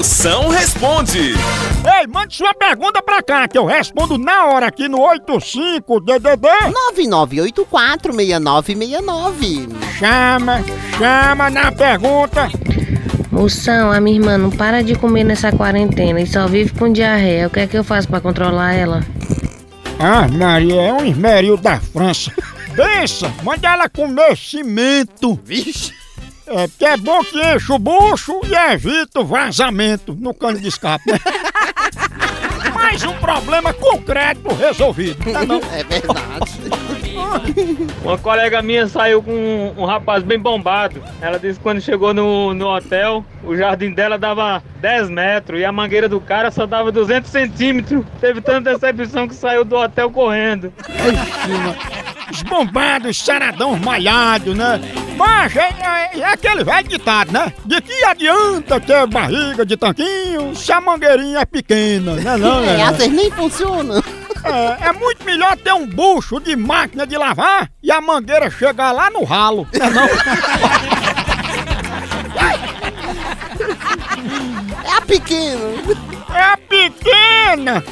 Moção responde. Ei, mande sua pergunta pra cá, que eu respondo na hora aqui no 85DDD. 99846969. Chama, chama na pergunta. Moção, a minha irmã não para de comer nessa quarentena e só vive com diarreia. O que é que eu faço pra controlar ela? Ah, Maria, é um esmeril da França. Pensa, manda ela comer cimento. Vixe. É, que é bom que enche o bucho e evita o vazamento no cano de escape. né? Mais um problema concreto resolvido. Tá não? É verdade. Uma colega minha saiu com um, um rapaz bem bombado. Ela disse que quando chegou no, no hotel, o jardim dela dava 10 metros e a mangueira do cara só dava 200 centímetros. Teve tanta decepção que saiu do hotel correndo. Os bombados, saradão malhado, né? Mas é, é- é aquele velho ditado, né? De que adianta ter barriga de tanquinho se a mangueirinha é pequena, né? Não, É, é, às vezes nem funciona. é, é muito melhor ter um bucho de máquina de lavar e a mangueira chegar lá no ralo, né? Não? É a pequena. É a pequena